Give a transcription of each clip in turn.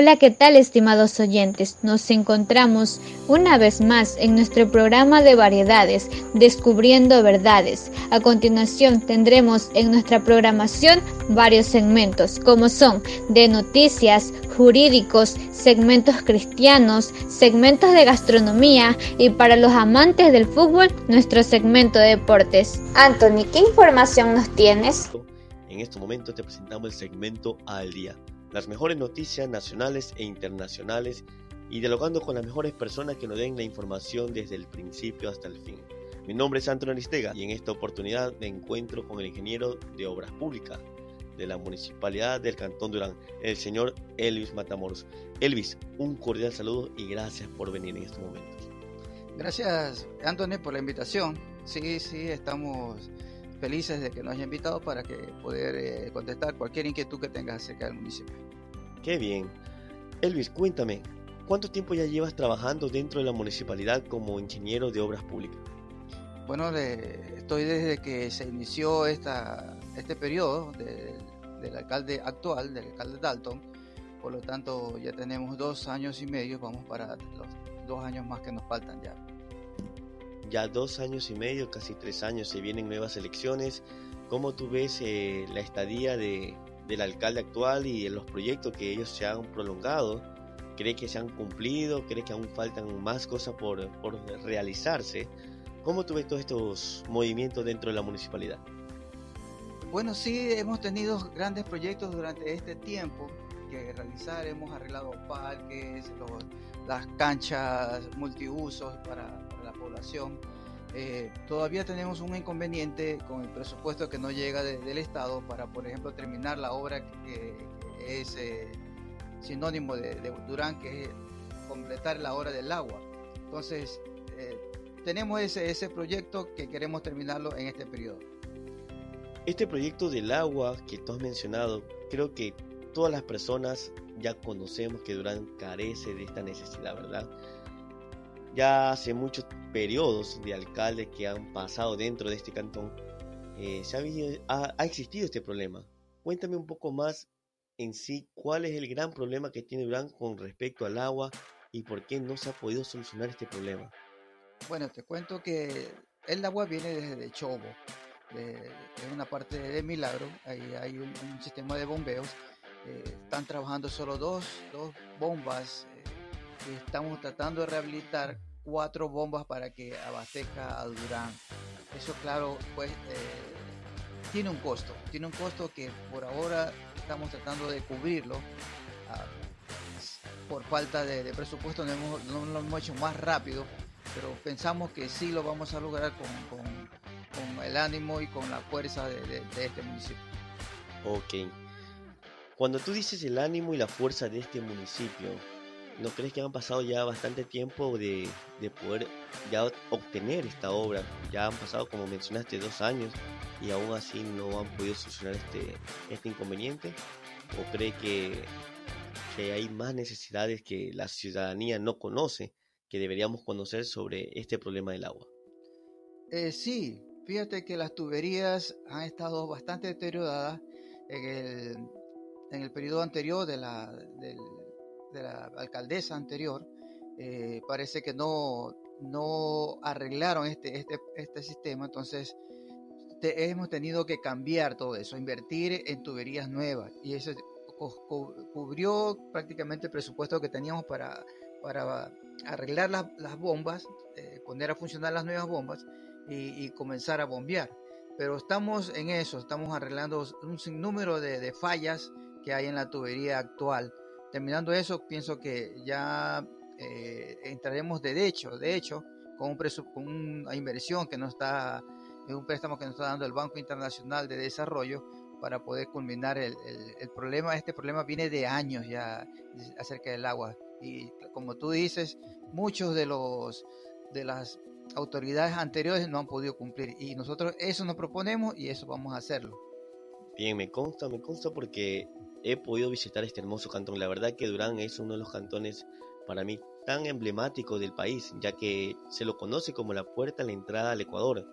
Hola, ¿qué tal estimados oyentes? Nos encontramos una vez más en nuestro programa de variedades, Descubriendo Verdades. A continuación tendremos en nuestra programación varios segmentos, como son de noticias, jurídicos, segmentos cristianos, segmentos de gastronomía y para los amantes del fútbol, nuestro segmento de deportes. Anthony, ¿qué información nos tienes? En este momento te presentamos el segmento al día las mejores noticias nacionales e internacionales y dialogando con las mejores personas que nos den la información desde el principio hasta el fin. Mi nombre es Antonio Aristega y en esta oportunidad me encuentro con el ingeniero de Obras Públicas de la Municipalidad del Cantón Durán, el señor Elvis Matamoros. Elvis, un cordial saludo y gracias por venir en estos momentos. Gracias, Antonio, por la invitación. Sí, sí, estamos felices de que nos haya invitado para que poder eh, contestar cualquier inquietud que tengas acerca del municipio. Qué bien. Elvis, cuéntame, ¿cuánto tiempo ya llevas trabajando dentro de la municipalidad como ingeniero de obras públicas? Bueno, estoy desde que se inició esta, este periodo del alcalde actual, del alcalde Dalton. Por lo tanto, ya tenemos dos años y medio, vamos para los dos años más que nos faltan ya ya dos años y medio, casi tres años, se vienen nuevas elecciones. ¿Cómo tú ves eh, la estadía de, del alcalde actual y los proyectos que ellos se han prolongado? ¿Cree que se han cumplido? ¿Cree que aún faltan más cosas por, por realizarse? ¿Cómo tú ves todos estos movimientos dentro de la municipalidad? Bueno, sí, hemos tenido grandes proyectos durante este tiempo que realizar. Hemos arreglado parques, las canchas multiusos para, la población. Eh, todavía tenemos un inconveniente con el presupuesto que no llega del Estado para, por ejemplo, terminar la obra que, es eh, sinónimo de, Durán, que es completar la obra del agua. Entonces, eh, tenemos ese, ese proyecto que queremos terminarlo en este periodo. Este proyecto del agua que tú has mencionado, creo que todas las personas ya conocemos que Durán carece de esta necesidad, ¿verdad? Ya hace muchos periodos de alcaldes que han pasado dentro de este cantón, eh, se ha, ha, existido este problema. Cuéntame un poco más en sí cuál es el gran problema que tiene Durán con respecto al agua y por qué no se ha podido solucionar este problema. Bueno, te cuento que el agua viene desde Chobo, de, una parte de Milagro, ahí hay un, un sistema de bombeos eh, están trabajando solo dos, dos bombas eh, estamos tratando de rehabilitar cuatro bombas para que abastezca a Durán. Eso claro, pues eh, tiene un costo, tiene un costo que por ahora estamos tratando de cubrirlo. Ah, por falta de, presupuesto no, hemos, lo hemos hecho más rápido, pero pensamos que sí lo vamos a lograr con, con, el ánimo y con la fuerza de, de este municipio. Ok, cuando tú dices el ánimo y la fuerza de este municipio, ¿no crees que han pasado ya bastante tiempo de, poder ya obtener esta obra? Ya han pasado, como mencionaste, dos años y aún así no han podido solucionar este, este inconveniente. ¿O cree que, que hay más necesidades que la ciudadanía no conoce, que deberíamos conocer sobre este problema del agua? Eh, sí, fíjate que las tuberías han estado bastante deterioradas. En el en el periodo anterior de la, de, alcaldesa anterior, eh, parece que no, no arreglaron este, este, este sistema, entonces hemos tenido que cambiar todo eso, invertir en tuberías nuevas y eso cubrió prácticamente el presupuesto que teníamos para, para arreglar las, bombas, eh, poner a funcionar las nuevas bombas y, comenzar a bombear. Pero estamos en eso, estamos arreglando un sinnúmero de, de fallas que hay en la tubería actual. Terminando eso, pienso que ya eh, entraremos de hecho, de hecho, con, un una inversión que no está, un préstamo que nos está dando el Banco Internacional de Desarrollo para poder culminar el, el, problema. Este problema viene de años ya acerca del agua y como tú dices, muchos de los de las autoridades anteriores no han podido cumplir y nosotros eso nos proponemos y eso vamos a hacerlo. Bien, me consta, me consta porque he podido visitar este hermoso cantón. La verdad que Durán es uno de los cantones para mí tan emblemáticos del país, ya que se lo conoce como la puerta a la entrada al Ecuador.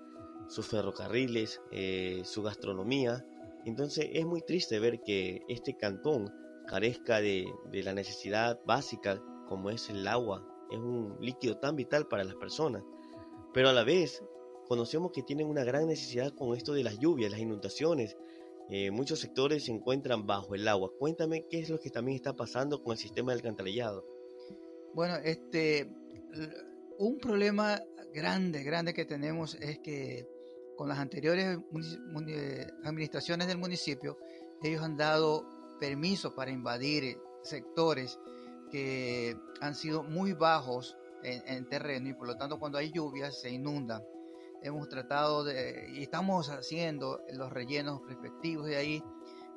Sus ferrocarriles, eh, su gastronomía. Entonces es muy triste ver que este cantón carezca de, de la necesidad básica como es el agua. Es un líquido tan vital para las personas. Pero a la vez conocemos que tienen una gran necesidad con esto de las lluvias, las inundaciones. Eh, muchos sectores se encuentran bajo el agua. Cuéntame qué es lo que también está pasando con el sistema de alcantarillado. Bueno, este, un problema grande, grande que tenemos es que con las anteriores administraciones del municipio, ellos han dado permiso para invadir sectores que han sido muy bajos en, terreno y por lo tanto cuando hay lluvias se inundan. Hemos tratado de, y estamos haciendo los rellenos respectivos de ahí.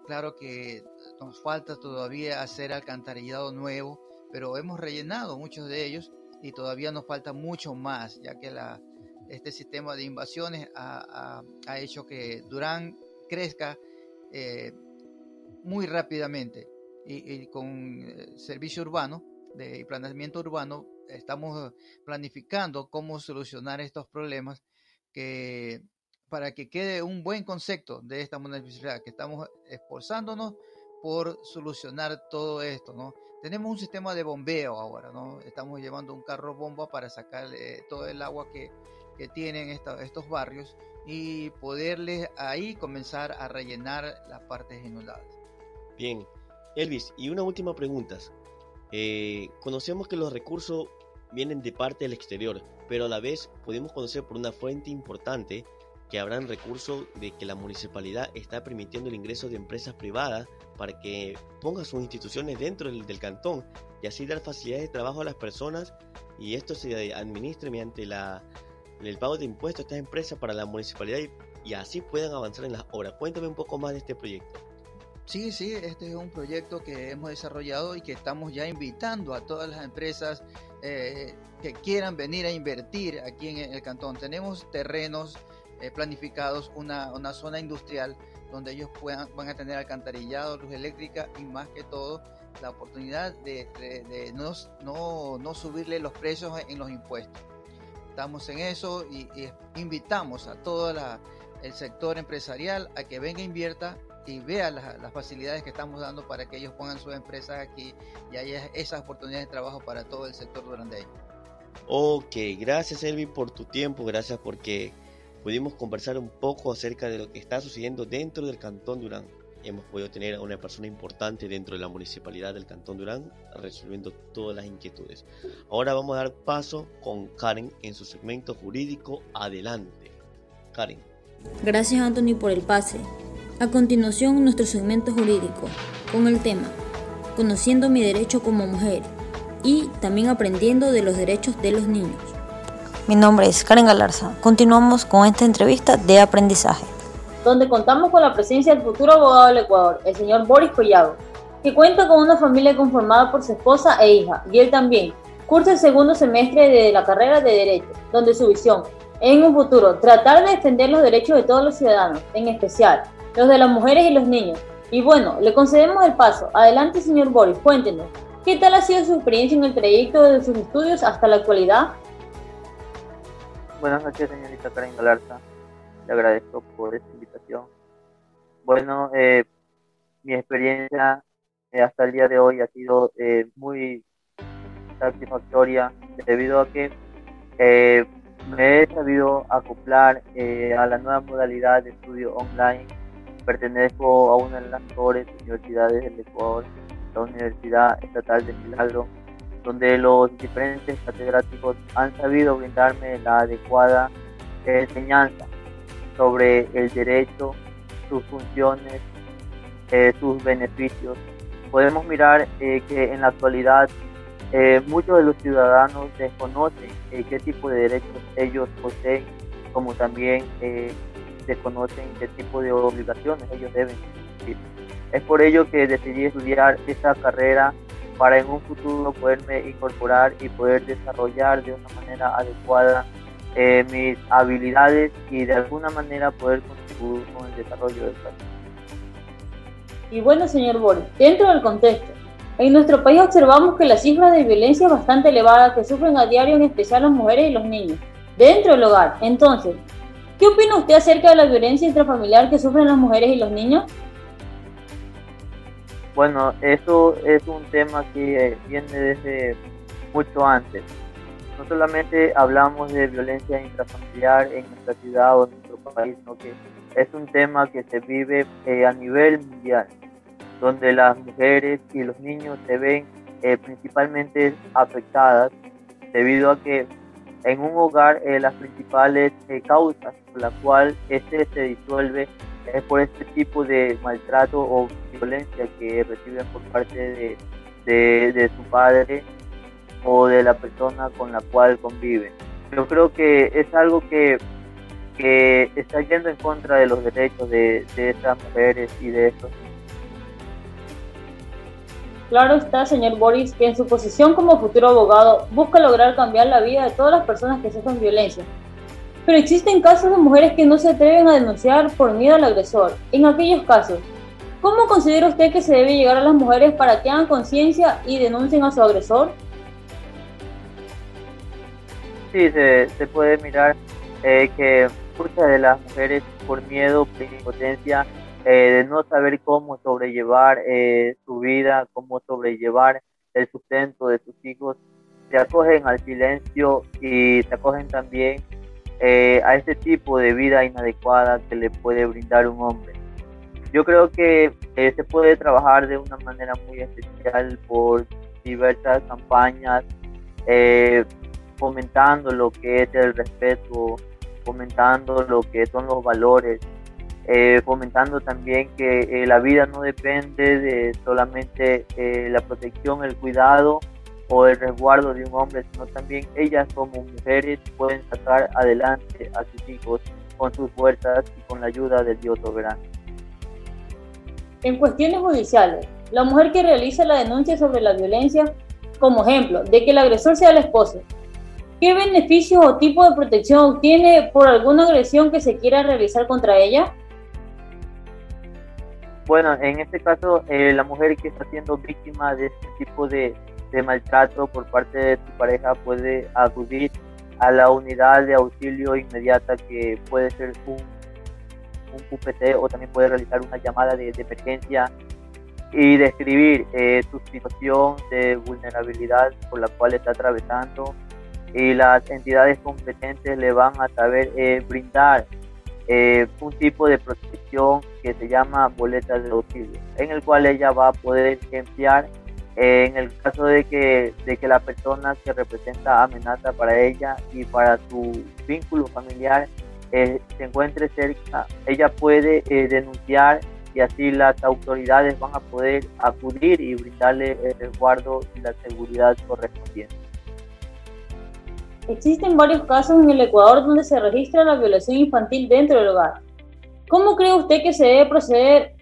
Claro que nos falta todavía hacer alcantarillado nuevo, pero hemos rellenado muchos de ellos y todavía nos falta mucho más, ya que este sistema de invasiones ha, hecho que Durán crezca eh, muy rápidamente y, con eh, servicio urbano de planeamiento urbano estamos planificando cómo solucionar estos problemas para que quede un buen concepto de esta municipalidad que estamos esforzándonos por solucionar todo esto, ¿no? Tenemos un sistema de bombeo ahora, ¿no? Estamos llevando un carro bomba para sacar eh, todo el agua que, que tienen estos barrios y poderles ahí comenzar a rellenar las partes inundadas. Bien, Elvis, y una última pregunta. Eh, conocemos que los recursos vienen de parte del exterior, pero a la vez podemos conocer por una fuente importante que habrán recursos de que la municipalidad está permitiendo el ingreso de empresas privadas para que pongan sus instituciones dentro del, cantón y así dar facilidades de trabajo a las personas y esto se administre mediante el pago de impuestos a estas empresas para la municipalidad y así puedan avanzar en las obras. Cuéntame un poco más de este proyecto. Sí, sí, este es un proyecto que hemos desarrollado y que estamos ya invitando a todas las empresas eh, que quieran venir a invertir aquí en el cantón. Tenemos terrenos eh, planificados, una, zona industrial donde ellos puedan, van a tener alcantarillado, luz eléctrica y más que todo la oportunidad de, no, no, subirle los precios en los impuestos. Estamos en eso y, invitamos a todo el sector empresarial a que venga e invierta y vea las, facilidades que estamos dando para que ellos pongan sus empresas aquí y haya esas oportunidades de trabajo para todo el sector durandeño. Ok, gracias Elvi por tu tiempo, gracias porque pudimos conversar un poco acerca de lo que está sucediendo dentro del Cantón Durán. Hemos podido tener a una persona importante dentro de la municipalidad del Cantón Durán resolviendo todas las inquietudes. Ahora vamos a dar paso con Karen en su segmento jurídico. Adelante. Karen. Gracias Anthony por el pase. A continuación, nuestro segmento jurídico, con el tema Conociendo mi derecho como mujer y también aprendiendo de los derechos de los niños. Mi nombre es Karen Galarza. Continuamos con esta entrevista de aprendizaje. Donde contamos con la presencia del futuro abogado del Ecuador, el señor Boris Collado, que cuenta con una familia conformada por su esposa e hija, y él también. Cursa el segundo semestre de la carrera de Derecho, donde su visión, en un futuro, tratar de defender los derechos de todos los ciudadanos, en especial los de las mujeres y los niños. Y bueno, le concedemos el paso. Adelante, señor Boris, cuéntenos, ¿qué tal ha sido su experiencia en el trayecto de sus estudios hasta la actualidad? Buenas noches, señorita Karen Galarza. Le agradezco por esta invitación. Bueno, eh, mi experiencia eh, hasta el día de hoy ha sido eh, muy satisfactoria debido a que me he sabido acoplar a la nueva modalidad de estudio online Pertenezco a una de las mejores universidades del Ecuador, la Universidad Estatal de Milagro, donde los diferentes catedráticos han sabido brindarme la adecuada enseñanza sobre el derecho, sus funciones, eh, sus beneficios. Podemos mirar eh, que en la actualidad eh, muchos de los ciudadanos desconocen qué tipo de derechos ellos poseen, como también desconocen qué tipo de obligaciones ellos deben cumplir. Es por ello que decidí estudiar esta carrera para en un futuro poderme incorporar y poder desarrollar de una manera adecuada eh, mis habilidades y de alguna manera poder contribuir con el desarrollo del país. Y bueno, señor Boris, dentro del contexto, en nuestro país observamos que la cifra de violencia es bastante elevada que sufren a diario en especial las mujeres y los niños dentro del hogar. Entonces, ¿Qué opina usted acerca de la violencia intrafamiliar que sufren las mujeres y los niños? Bueno, eso es un tema que viene desde mucho antes. No solamente hablamos de violencia intrafamiliar en nuestra ciudad o en nuestro país, sino que es un tema que se vive eh, a nivel mundial, donde las mujeres y los niños se ven eh, principalmente afectadas debido a que en un hogar eh, las principales causas por las cuales este se disuelve es por este tipo de maltrato o violencia que reciben por parte de, de, su padre o de la persona con la cual conviven. Yo creo que es algo que, que está yendo en contra de los derechos de, de estas mujeres y de estos Claro está, señor Boris, que en su posición como futuro abogado busca lograr cambiar la vida de todas las personas que sufren violencia, pero existen casos de mujeres que no se atreven a denunciar por miedo al agresor. En aquellos casos, ¿cómo considera usted que se debe llegar a las mujeres para que hagan conciencia y denuncien a su agresor? Sí, se, puede mirar eh, que muchas de las mujeres por miedo, por impotencia, eh, de no saber cómo sobrellevar eh, su vida, cómo sobrellevar el sustento de sus hijos, se acogen al silencio y se acogen también eh, a este tipo de vida inadecuada que le puede brindar un hombre. Yo creo que se puede trabajar de una manera muy especial por diversas campañas, eh, fomentando lo que es el respeto, fomentando lo que son los valores, fomentando también que la vida no depende de solamente la protección, el cuidado, o el resguardo de un hombre, sino también ellas como mujeres pueden sacar adelante a sus hijos con sus fuerzas y con la ayuda del Dios soberano. En cuestiones judiciales, la mujer que realiza la denuncia sobre la violencia, como ejemplo, de que el agresor sea el esposo, ¿qué beneficios o tipo de protección obtiene por alguna agresión que se quiera realizar contra ella? Bueno, en este caso, eh, la mujer que está siendo víctima de este tipo de, de maltrato por parte de tu pareja puede acudir a la unidad de auxilio inmediata que puede ser un, un QPT o también puede realizar una llamada de, emergencia y describir eh, su situación de vulnerabilidad por la cual está atravesando. Y las entidades competentes le van a saber eh, brindar eh, un tipo de protección que se llama boleta de auxilio, en el cual ella va a poder enviar en el caso de que, de que la persona que representa amenaza para ella y para su vínculo familiar eh, se encuentre cerca, ella puede eh, denunciar y así las autoridades van a poder acudir y brindarle el resguardo y la seguridad correspondiente. Existen varios casos en el Ecuador donde se registra la violación infantil dentro del hogar. ¿Cómo cree usted que se debe proceder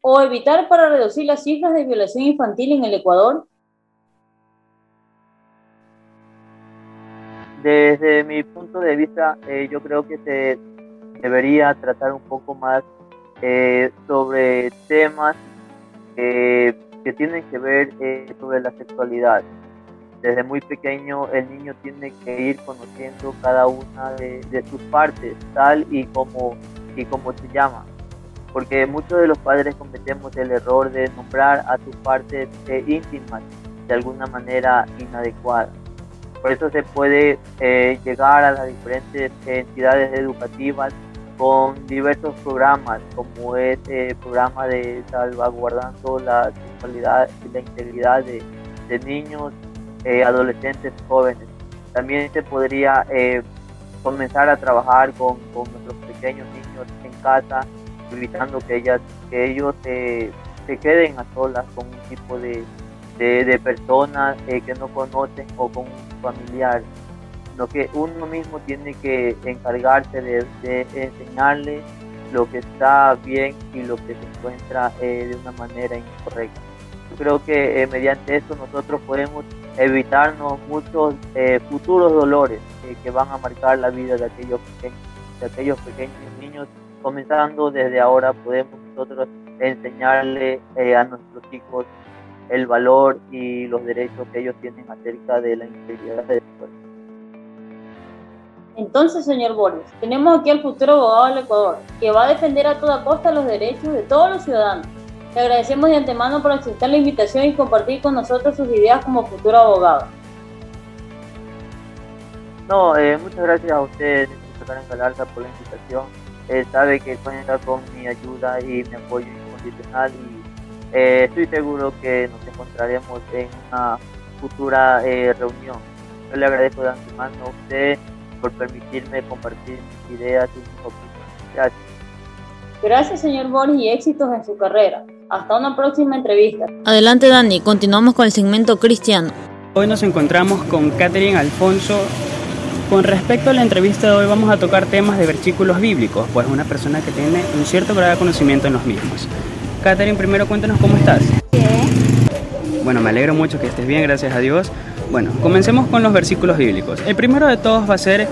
o evitar para reducir las cifras de violación infantil en el Ecuador? Desde mi punto de vista, eh, yo creo que se debería tratar un poco más eh, sobre temas que tienen que ver eh, sobre la sexualidad. Desde muy pequeño el niño tiene que ir conociendo cada una de, de sus partes, tal y como, y como se llama porque muchos de los padres cometemos el error de nombrar a sus partes eh, íntimas de alguna manera inadecuada. Por eso se puede eh, llegar a las diferentes entidades educativas con diversos programas, como es el programa de salvaguardando la sexualidad y la integridad de, niños, eh, adolescentes, jóvenes. También se podría comenzar a trabajar con, con nuestros pequeños niños en casa evitando que, ellas, que ellos se, queden a solas con un tipo de, de, personas eh, que no conocen o con un familiar, lo que uno mismo tiene que encargarse de, de enseñarle lo que está bien y lo que se encuentra eh, de una manera incorrecta. Creo que eh, mediante esto nosotros podemos evitarnos muchos futuros dolores que van a marcar la vida de aquellos pequeños, de aquellos pequeños niños comenzando desde ahora podemos nosotros enseñarle eh, a nuestros hijos el valor y los derechos que ellos tienen acerca de la integridad de su cuerpo. Entonces, señor Boris, tenemos aquí al futuro abogado del Ecuador, que va a defender a toda costa los derechos de todos los ciudadanos. Le agradecemos de antemano por aceptar la invitación y compartir con nosotros sus ideas como futuro abogado. No, eh, muchas gracias a usted, Karen Galarza, por la invitación. Eh, sabe que cuenta con mi ayuda y mi apoyo incondicional y eh, estoy seguro que nos encontraremos en una futura reunión. Yo le agradezco de antemano a usted por permitirme compartir mis ideas y mis opiniones. Gracias. Gracias, señor Boris, y éxitos en su carrera. Hasta una próxima entrevista. Adelante, Dani. Continuamos con el segmento cristiano. Hoy nos encontramos con Catherine Alfonso. Con respecto a la entrevista de hoy vamos a tocar temas de versículos bíblicos, pues una persona que tiene un cierto grado de conocimiento en los mismos. Catherine, primero cuéntanos cómo estás. Bien. Bueno, me alegro mucho que estés bien, gracias a Dios. Bueno, comencemos con los versículos bíblicos. El primero de todos va a ser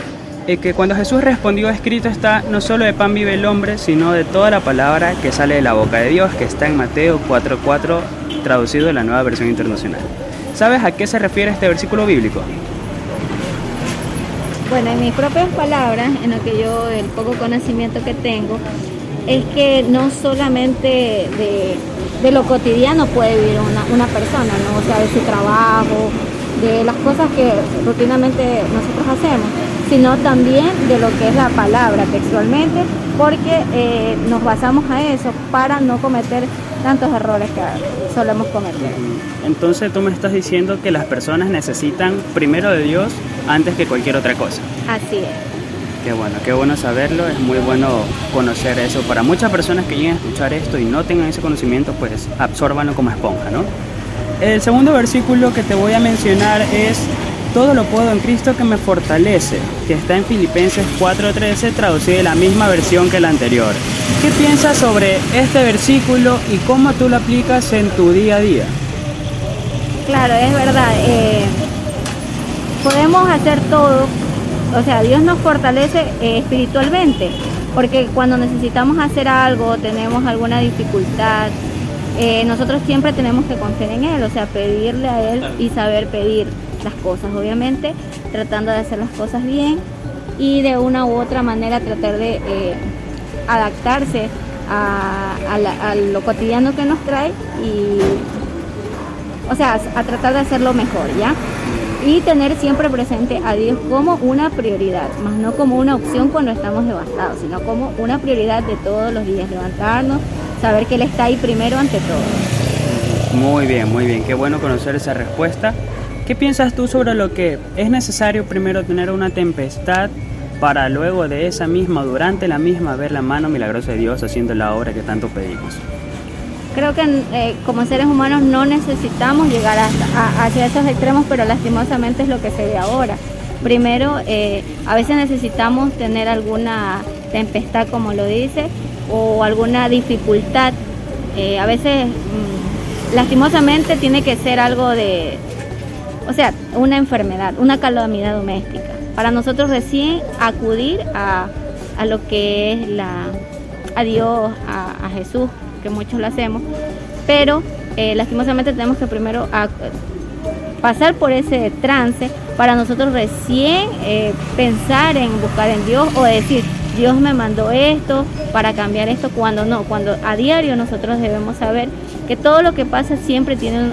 eh, que cuando Jesús respondió, escrito está, no solo de pan vive el hombre, sino de toda la palabra que sale de la boca de Dios, que está en Mateo 4.4, traducido en la nueva versión internacional. ¿Sabes a qué se refiere este versículo bíblico? Bueno, en mis propias palabras, en lo que yo, el poco conocimiento que tengo, es que no solamente de, lo cotidiano puede vivir una, una persona, ¿no? O sea, de su trabajo, de las cosas que rutinamente nosotros hacemos, sino también de lo que es la palabra textualmente, porque eh, nos basamos a eso para no cometer tantos errores que solemos cometer. Entonces tú me estás diciendo que las personas necesitan primero de Dios antes que cualquier otra cosa. Así es. Qué bueno, qué bueno saberlo, es muy bueno conocer eso. Para muchas personas que lleguen a escuchar esto y no tengan ese conocimiento, pues absórbanlo como esponja, ¿no? El segundo versículo que te voy a mencionar es todo lo puedo en Cristo que me fortalece, que está en Filipenses 4:13, traducido de la misma versión que la anterior. ¿Qué piensas sobre este versículo y cómo tú lo aplicas en tu día a día? Claro, es verdad. Eh, podemos hacer todo, o sea, Dios nos fortalece eh, espiritualmente, porque cuando necesitamos hacer algo, tenemos alguna dificultad, eh, nosotros siempre tenemos que confiar en Él, o sea, pedirle a Él y saber pedir las cosas, obviamente, tratando de hacer las cosas bien y de una u otra manera tratar de eh, adaptarse a, lo cotidiano que nos trae y, o sea, a tratar de hacerlo mejor, ¿ya? Y tener siempre presente a Dios como una prioridad, más no como una opción cuando estamos devastados, sino como una prioridad de todos los días, levantarnos, saber que Él está ahí primero ante todo. Muy bien, muy bien, qué bueno conocer esa respuesta. ¿Qué piensas tú sobre lo que es necesario primero tener una tempestad para luego de esa misma, durante la misma, ver la mano milagrosa de Dios haciendo la obra que tanto pedimos? Creo que eh, como seres humanos no necesitamos llegar hacia esos extremos, pero lastimosamente es lo que se ve ahora. Primero, eh, a veces necesitamos tener alguna tempestad, como lo dice, o alguna dificultad. Eh, a veces, mm, lastimosamente, tiene que ser algo de, o sea, una enfermedad, una calamidad doméstica. Para nosotros recién acudir a, lo que es la, a Dios, a, Jesús, que muchos lo hacemos, pero eh, lastimosamente tenemos que primero pasar por ese trance para nosotros recién eh, pensar en buscar en Dios o decir, Dios me mandó esto para cambiar esto, cuando no, cuando a diario nosotros debemos saber que todo lo que pasa siempre tiene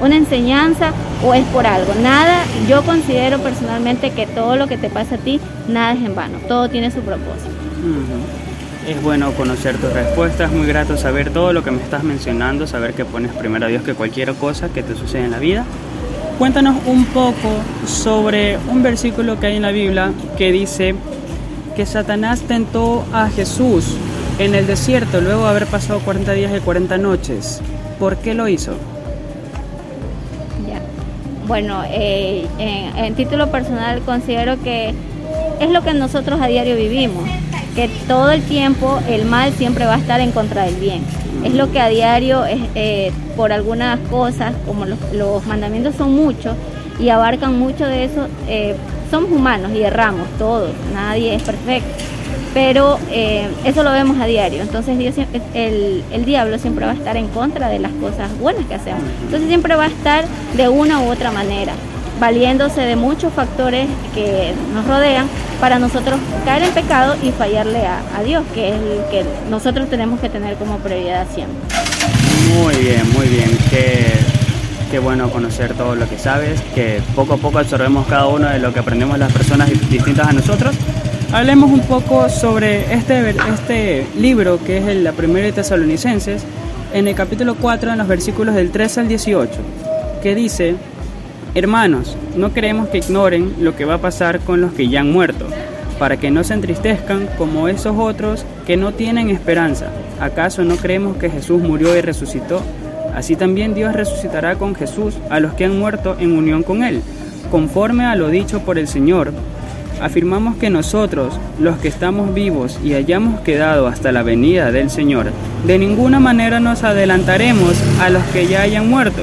una enseñanza o es por algo. Nada, yo considero personalmente que todo lo que te pasa a ti, nada es en vano, todo tiene su propósito. Es bueno conocer tus respuestas, muy grato saber todo lo que me estás mencionando, saber que pones primero a Dios que cualquier cosa que te sucede en la vida. Cuéntanos un poco sobre un versículo que hay en la Biblia que dice, que Satanás tentó a Jesús en el desierto luego de haber pasado 40 días y 40 noches. ¿Por qué lo hizo? Bueno, eh, en, título personal considero que es lo que nosotros a diario vivimos, que todo el tiempo el mal siempre va a estar en contra del bien. Es lo que a diario, eh, por algunas cosas, como los, los, mandamientos son muchos y abarcan mucho de eso, eh, somos humanos y erramos todos, nadie es perfecto, pero eh, eso lo vemos a diario, entonces Dios, el, el diablo siempre va a estar en contra de las cosas buenas que hacemos, entonces siempre va a estar de una u otra manera, valiéndose de muchos factores que nos rodean para nosotros caer en pecado y fallarle a, a Dios, que es el que nosotros tenemos que tener como prioridad siempre. Muy bien, muy bien. Qué, qué bueno conocer todo lo que sabes, que poco a poco absorbemos cada uno de lo que aprendemos las personas distintas a nosotros. Hablemos un poco sobre este, este libro que es la primera de Tesalonicenses, en el capítulo 4, en los versículos del 13 al 18, que dice, Hermanos, no queremos que ignoren lo que va a pasar con los que ya han muerto, para que no se entristezcan como esos otros que no tienen esperanza. ¿Acaso no creemos que Jesús murió y resucitó? Así también Dios resucitará con Jesús a los que han muerto en unión con Él, conforme a lo dicho por el Señor afirmamos que nosotros, los que estamos vivos y hayamos quedado hasta la venida del Señor, de ninguna manera nos adelantaremos a los que ya hayan muerto.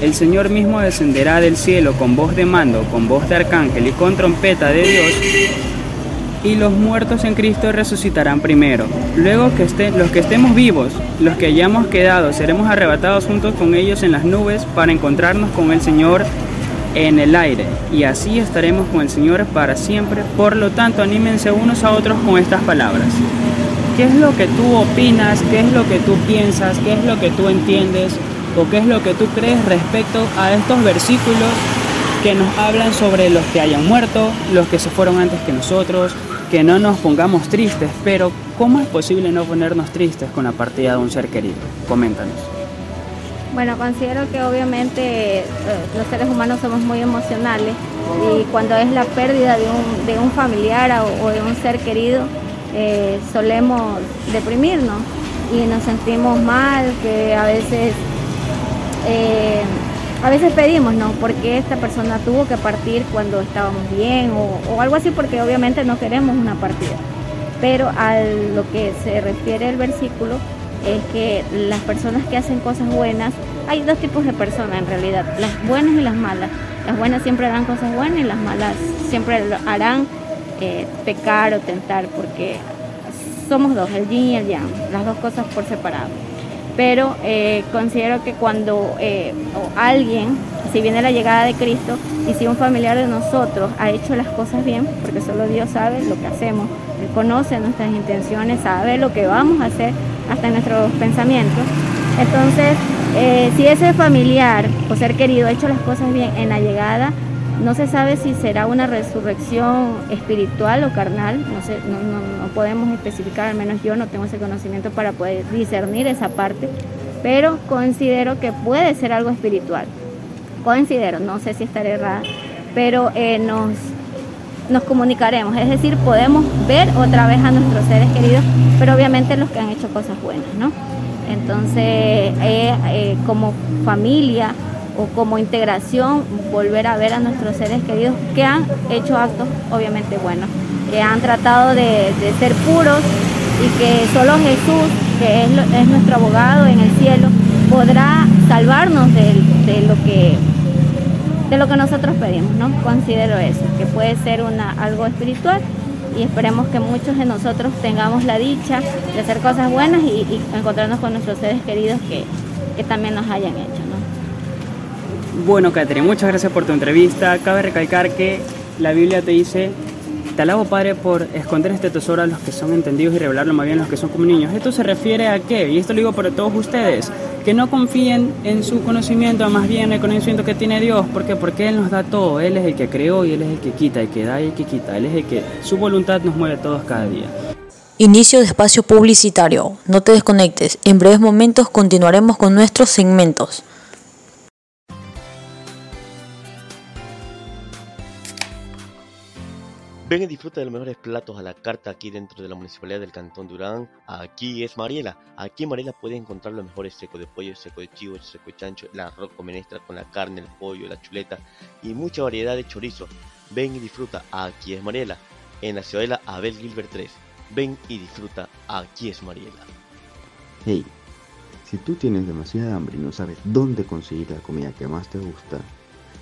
El Señor mismo descenderá del cielo con voz de mando, con voz de arcángel y con trompeta de Dios, y los muertos en Cristo resucitarán primero. Luego que estén, los que estemos vivos, los que hayamos quedado, seremos arrebatados juntos con ellos en las nubes para encontrarnos con el Señor en el aire y así estaremos con el Señor para siempre. Por lo tanto, anímense unos a otros con estas palabras. ¿Qué es lo que tú opinas? ¿Qué es lo que tú piensas? ¿Qué es lo que tú entiendes? ¿O qué es lo que tú crees respecto a estos versículos que nos hablan sobre los que hayan muerto, los que se fueron antes que nosotros, que no nos pongamos tristes? Pero ¿cómo es posible no ponernos tristes con la partida de un ser querido? Coméntanos. Bueno, considero que obviamente eh, los seres humanos somos muy emocionales y cuando es la pérdida de un, familiar o, de un ser querido, eh, solemos deprimirnos y nos sentimos mal, que a veces, eh, a veces pedimos, ¿no? Porque esta persona tuvo que partir cuando estábamos bien o, o algo así, porque obviamente no queremos una partida. Pero a lo que se refiere el versículo, es que las personas que hacen cosas buenas, hay dos tipos de personas en realidad, las buenas y las malas. Las buenas siempre harán cosas buenas y las malas siempre harán eh, pecar o tentar, porque somos dos, el yin y el yang, las dos cosas por separado. Pero eh, considero que cuando eh, alguien, si viene la llegada de Cristo y si un familiar de nosotros ha hecho las cosas bien, porque solo Dios sabe lo que hacemos, Él conoce nuestras intenciones, sabe lo que vamos a hacer, hasta nuestros pensamientos. Entonces, eh, si ese familiar o ser querido ha hecho las cosas bien en la llegada, no se sabe si será una resurrección espiritual o carnal, no, no, no, podemos especificar, al menos yo no tengo ese conocimiento para poder discernir esa parte, pero considero que puede ser algo espiritual. Considero, no sé si estaré errada, pero eh, nos nos comunicaremos, es decir, podemos ver otra vez a nuestros seres queridos, pero obviamente los que han hecho cosas buenas, ¿no? Entonces, eh, eh, como familia o como integración, volver a ver a nuestros seres queridos que han hecho actos obviamente buenos, que han tratado de, ser puros y que solo Jesús, que es, nuestro abogado en el cielo, podrá salvarnos de lo que de lo que nosotros pedimos, ¿no? Considero eso, que puede ser una, algo espiritual y esperemos que muchos de nosotros tengamos la dicha de hacer cosas buenas y, encontrarnos con nuestros seres queridos que, que también nos hayan hecho. Bueno, Catherine, muchas gracias por tu entrevista. Cabe recalcar que la Biblia te dice te alabo, Padre, por esconder este tesoro a los que son entendidos y revelarlo más bien a los que son como niños. Esto se refiere a qué? Y esto lo digo para todos ustedes, que no confíen en su conocimiento, más bien en el conocimiento que tiene Dios. ¿Por qué? Porque Él nos da todo. Él es el que creó y Él es el que quita, el que da y el que quita. Él es el que su voluntad nos mueve a todos cada día. Inicio de espacio publicitario. No te desconectes. En breves momentos continuaremos con nuestros segmentos. Ven y disfruta de los mejores platos a la carta aquí dentro de la Municipalidad del Cantón Durán. Aquí es Mariela. Aquí en Mariela puedes encontrar los mejores seco de pollo, seco de chivo, seco de chancho, el arroz con menestra con la carne, el pollo, la chuleta y mucha variedad de chorizo. Ven y disfruta. Aquí es Mariela. En la ciudadela Abel Gilbert 3. Ven y disfruta. Aquí es Mariela. Hey, si tú tienes demasiada hambre y no sabes dónde conseguir la comida que más te gusta,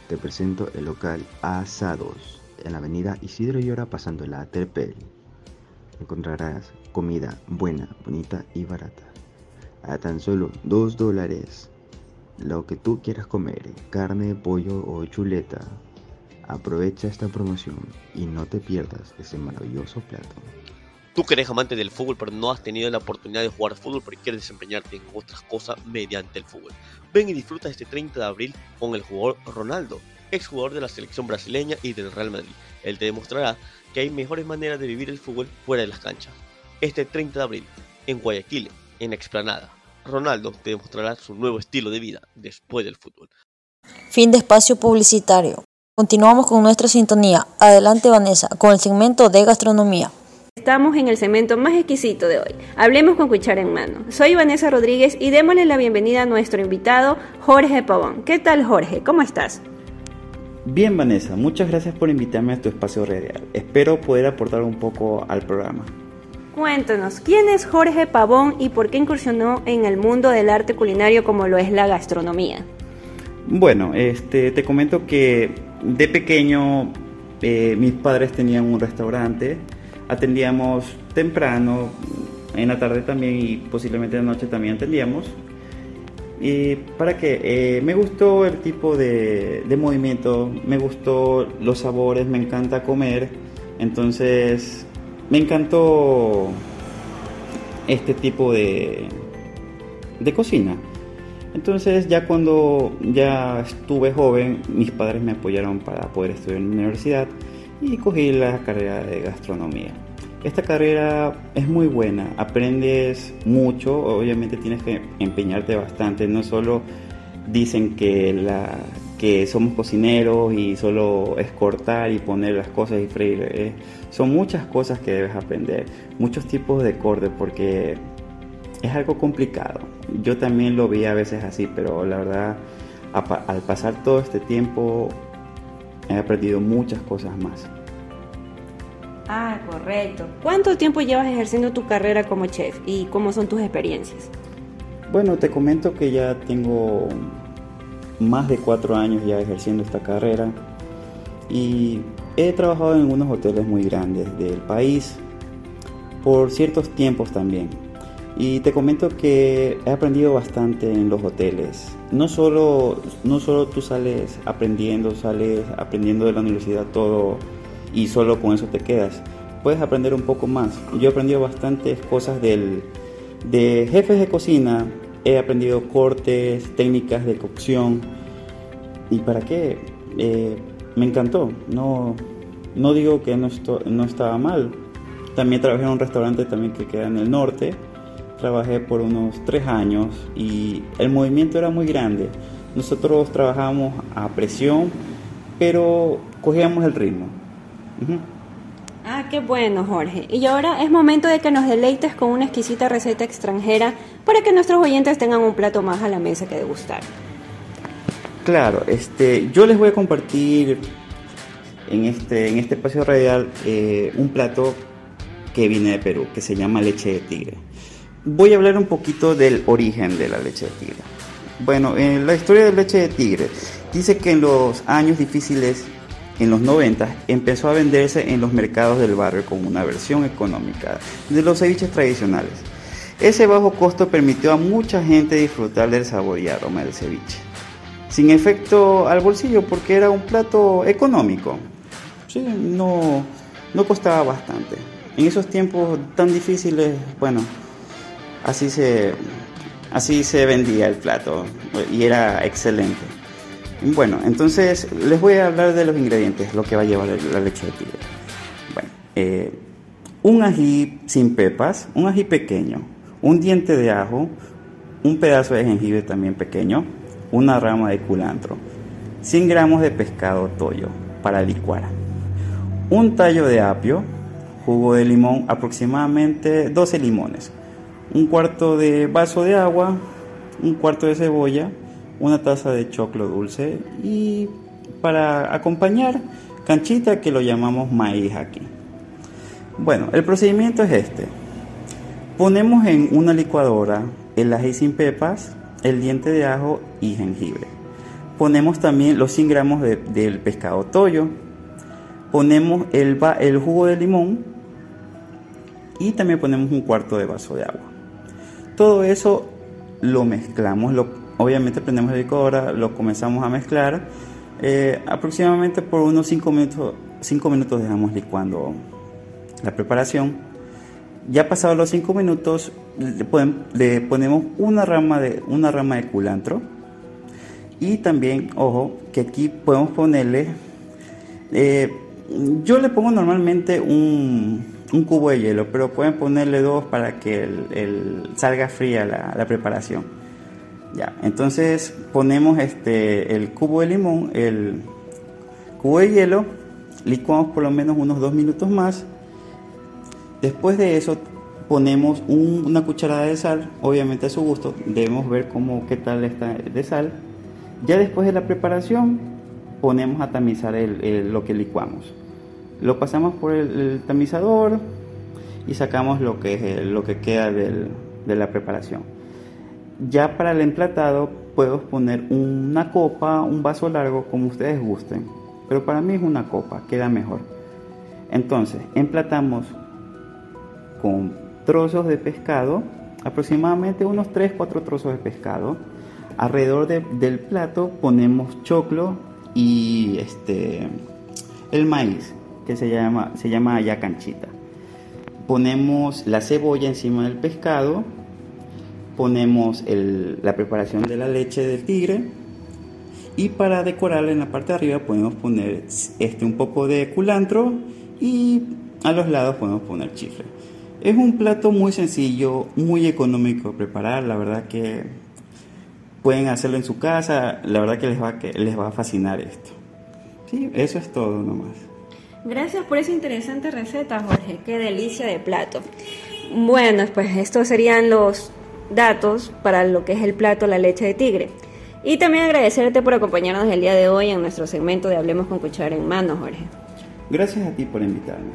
te presento el local Asados en la avenida Isidro Llora pasando la Terpel. Encontrarás comida buena, bonita y barata. A tan solo 2 dólares. Lo que tú quieras comer, carne, pollo o chuleta. Aprovecha esta promoción y no te pierdas ese maravilloso plato. Tú que eres amante del fútbol pero no has tenido la oportunidad de jugar fútbol porque quieres desempeñarte en otras cosas mediante el fútbol. Ven y disfruta este 30 de abril con el jugador Ronaldo, exjugador de la selección brasileña y del Real Madrid. Él te demostrará que hay mejores maneras de vivir el fútbol fuera de las canchas. Este 30 de abril, en Guayaquil, en Explanada, Ronaldo te demostrará su nuevo estilo de vida después del fútbol. Fin de espacio publicitario. Continuamos con nuestra sintonía. Adelante Vanessa, con el segmento de gastronomía. Estamos en el segmento más exquisito de hoy. Hablemos con cuchara en mano. Soy Vanessa Rodríguez y démosle la bienvenida a nuestro invitado, Jorge Pavón. ¿Qué tal, Jorge? ¿Cómo estás? Bien, Vanessa, muchas gracias por invitarme a tu espacio radial. Espero poder aportar un poco al programa. Cuéntanos, ¿quién es Jorge Pavón y por qué incursionó en el mundo del arte culinario como lo es la gastronomía? Bueno, este, te comento que de pequeño eh, mis padres tenían un restaurante atendíamos temprano, en la tarde también y posiblemente en la noche también atendíamos. Y para que eh, me gustó el tipo de, movimiento, me gustó los sabores, me encanta comer, entonces me encantó este tipo de, de cocina. Entonces ya cuando ya estuve joven, mis padres me apoyaron para poder estudiar en la universidad y cogí la carrera de gastronomía. Esta carrera es muy buena, aprendes mucho, obviamente tienes que empeñarte bastante, no solo dicen que, la, que somos cocineros y solo es cortar y poner las cosas y freír, eh, son muchas cosas que debes aprender, muchos tipos de cortes porque es algo complicado. Yo también lo vi a veces así, pero la verdad al pasar todo este tiempo he aprendido muchas cosas más. Ah, correcto. ¿Cuánto tiempo llevas ejerciendo tu carrera como chef y cómo son tus experiencias? Bueno, te comento que ya tengo más de cuatro años ya ejerciendo esta carrera y he trabajado en unos hoteles muy grandes del país por ciertos tiempos también. Y te comento que he aprendido bastante en los hoteles. No solo, no solo tú sales aprendiendo, sales aprendiendo de la universidad todo y solo con eso te quedas. Puedes aprender un poco más. Yo he aprendido bastantes cosas del, de jefes de cocina. He aprendido cortes, técnicas de cocción. ¿Y para qué? Eh, me encantó. No, no digo que no, no estaba mal. También trabajé en un restaurante también que queda en el norte trabajé por unos tres años y el movimiento era muy grande. Nosotros trabajábamos a presión, pero cogíamos el ritmo. Ah, qué bueno, Jorge. Y ahora es momento de que nos deleites con una exquisita receta extranjera para que nuestros oyentes tengan un plato más a la mesa que degustar. Claro, este, yo les voy a compartir en este, en este espacio radial eh, un plato que viene de Perú, que se llama leche de tigre voy a hablar un poquito del origen de la leche de tigre. Bueno, en la historia de leche de tigre dice que en los años difíciles, en los 90, empezó a venderse en los mercados del barrio como una versión económica de los ceviches tradicionales. Ese bajo costo permitió a mucha gente disfrutar del sabor y aroma del ceviche, sin efecto al bolsillo porque era un plato económico. Sí, no, no costaba bastante. En esos tiempos tan difíciles, bueno, así se, así se vendía el plato y era excelente. Bueno, entonces les voy a hablar de los ingredientes, lo que va a llevar la leche de tigre. Eh, un ají sin pepas, un ají pequeño, un diente de ajo, un pedazo de jengibre también pequeño, una rama de culantro, 100 gramos de pescado toyo para licuar, un tallo de apio, jugo de limón, aproximadamente 12 limones, un cuarto de vaso de agua, un cuarto de cebolla, una taza de choclo dulce y para acompañar canchita que lo llamamos maíz aquí. Bueno, el procedimiento es este. Ponemos en una licuadora el ají sin pepas, el diente de ajo y jengibre. Ponemos también los 100 gramos del pescado toyo. Ponemos el, el jugo de limón y también ponemos un cuarto de vaso de agua. Todo eso lo mezclamos, lo, obviamente prendemos la licuadora, lo comenzamos a mezclar. Eh, aproximadamente por unos 5 minutos, 5 minutos dejamos licuando la preparación. Ya pasados los 5 minutos, le, ponemos una rama, de, una rama de culantro. Y también, ojo, que aquí podemos ponerle... Eh, yo le pongo normalmente un, cubo de hielo, pero pueden ponerle dos para que salga fría la, preparación. Ya, entonces ponemos este, el cubo de limón, el cubo de hielo, licuamos por lo menos unos dos minutos más Después de eso ponemos una cucharada de sal, obviamente a su gusto, debemos ver cómo qué tal está de sal. Ya después de la preparación ponemos a tamizar lo que licuamos. Lo pasamos por el, tamizador y sacamos lo que, lo que queda de la preparación. Ya para el emplatado puedo poner una copa, un vaso largo, como ustedes gusten. Pero para mí es una copa, queda mejor. Entonces, emplatamos con trozos de pescado, aproximadamente unos 3-4 trozos de pescado. Alrededor del plato ponemos choclo y este, el maíz, que se llama, se llama yacanchita. Ponemos la cebolla encima del pescado, ponemos la preparación de la leche del tigre y para decorarla en la parte de arriba podemos poner este, un poco de culantro y a los lados podemos poner chifre. Es un plato muy sencillo, muy económico de preparar, la verdad que pueden hacerlo en su casa, la verdad que les va, que les va a fascinar esto. Eso es todo nomás. Gracias por esa interesante receta, Jorge, qué delicia de plato. Bueno, pues estos serían los datos para lo que es el plato la leche de tigre. Y también agradecerte por acompañarnos el día de hoy en nuestro segmento de Hablemos con Cuchara en Mano, Jorge. Gracias a ti por invitarme.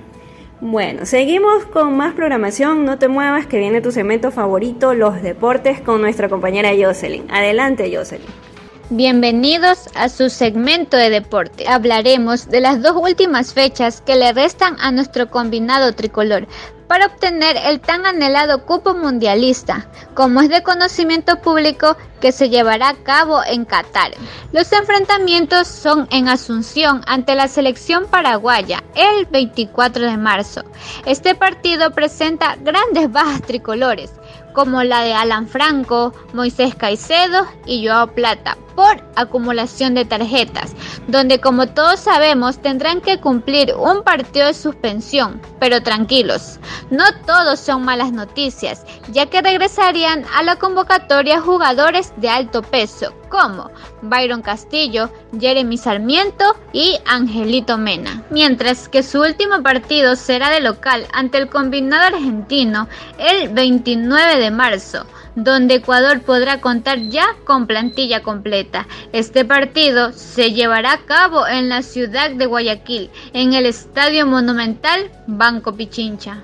Bueno, seguimos con más programación. No te muevas, que viene tu segmento favorito, los deportes, con nuestra compañera Jocelyn. Adelante, Jocelyn. Bienvenidos a su segmento de deporte. Hablaremos de las dos últimas fechas que le restan a nuestro combinado tricolor para obtener el tan anhelado cupo mundialista, como es de conocimiento público que se llevará a cabo en Qatar. Los enfrentamientos son en Asunción ante la selección paraguaya el 24 de marzo. Este partido presenta grandes bajas tricolores, como la de Alan Franco, Moisés Caicedo y Joao Plata, por acumulación de tarjetas, donde como todos sabemos tendrán que cumplir un partido de suspensión, pero tranquilos, no todos son malas noticias, ya que regresarían a la convocatoria jugadores de alto peso, como Byron Castillo, Jeremy Sarmiento y Angelito Mena, mientras que su último partido será de local ante el combinado argentino el 29 de marzo donde Ecuador podrá contar ya con plantilla completa. Este partido se llevará a cabo en la ciudad de Guayaquil, en el Estadio Monumental Banco Pichincha.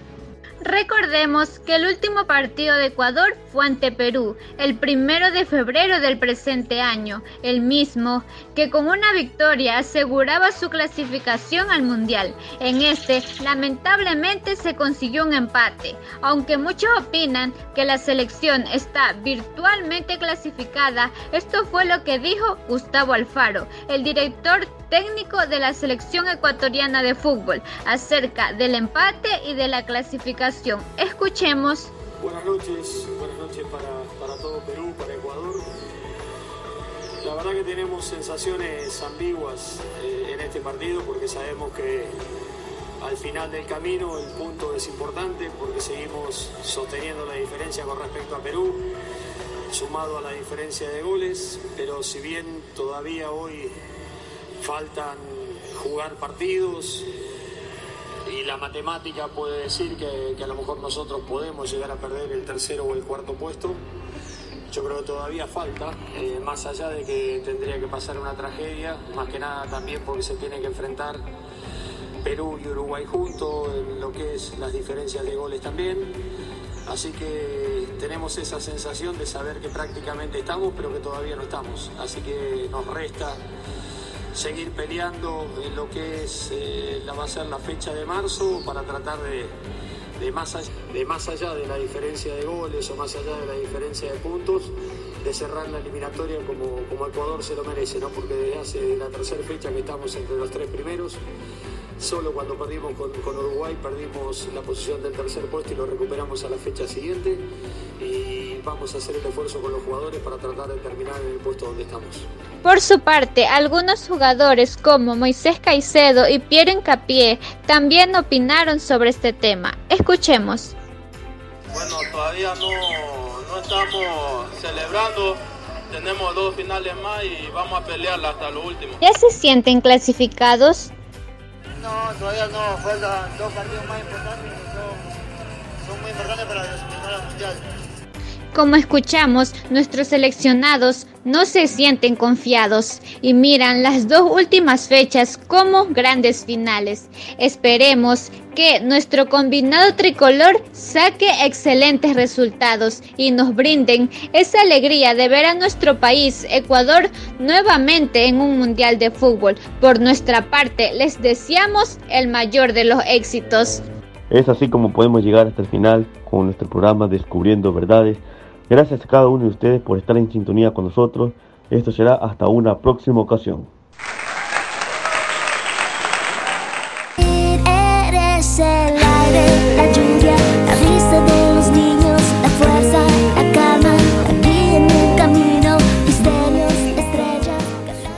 Recordemos que el último partido de Ecuador fue ante Perú, el primero de febrero del presente año, el mismo que con una victoria aseguraba su clasificación al Mundial. En este, lamentablemente, se consiguió un empate, aunque muchos opinan que la selección está virtualmente clasificada, esto fue lo que dijo Gustavo Alfaro, el director técnico de la selección ecuatoriana de fútbol, acerca del empate y de la clasificación. Escuchemos. Buenas noches, buenas noches para, todo Perú, para Ecuador. La verdad que tenemos sensaciones ambiguas eh, en este partido porque sabemos que al final del camino el punto es importante porque seguimos sosteniendo la diferencia con respecto a Perú, sumado a la diferencia de goles, pero si bien todavía hoy faltan jugar partidos y la matemática puede decir que, a lo mejor nosotros podemos llegar a perder el tercero o el cuarto puesto. Yo creo que todavía falta, eh, más allá de que tendría que pasar una tragedia, más que nada también porque se tiene que enfrentar Perú y Uruguay juntos, en lo que es las diferencias de goles también. Así que tenemos esa sensación de saber que prácticamente estamos, pero que todavía no estamos. Así que nos resta seguir peleando en lo que es eh, la va la fecha de marzo para tratar de, de, más allá, de más allá de la diferencia de goles o más allá de la diferencia de puntos, de cerrar la eliminatoria como, como Ecuador se lo merece, ¿no? porque desde hace la tercera fecha que estamos entre los tres primeros, Solo cuando perdimos con, con, Uruguay perdimos la posición del tercer puesto y lo recuperamos a la fecha siguiente. Y vamos a hacer el esfuerzo con los jugadores para tratar de terminar en el puesto donde estamos. Por su parte, algunos jugadores como Moisés Caicedo y Pierre Encapié también opinaron sobre este tema. Escuchemos. Bueno, todavía no, no estamos celebrando tenemos dos finales más y vamos a pelearla hasta lo último. ¿Ya se sienten clasificados? No, todavía no, faltan dos partidos más importantes son, son muy importantes para clasificar al mundial. Como escuchamos, nuestros seleccionados no se sienten confiados y miran las dos últimas fechas como grandes finales. Esperemos que nuestro combinado tricolor saque excelentes resultados y nos brinden esa alegría de ver a nuestro país, Ecuador, nuevamente en un mundial de fútbol. Por nuestra parte, les deseamos el mayor de los éxitos. Es así como podemos llegar hasta el final con nuestro programa Descubriendo Verdades Gracias a cada uno de ustedes por estar en sintonía con nosotros. Esto será hasta una próxima ocasión.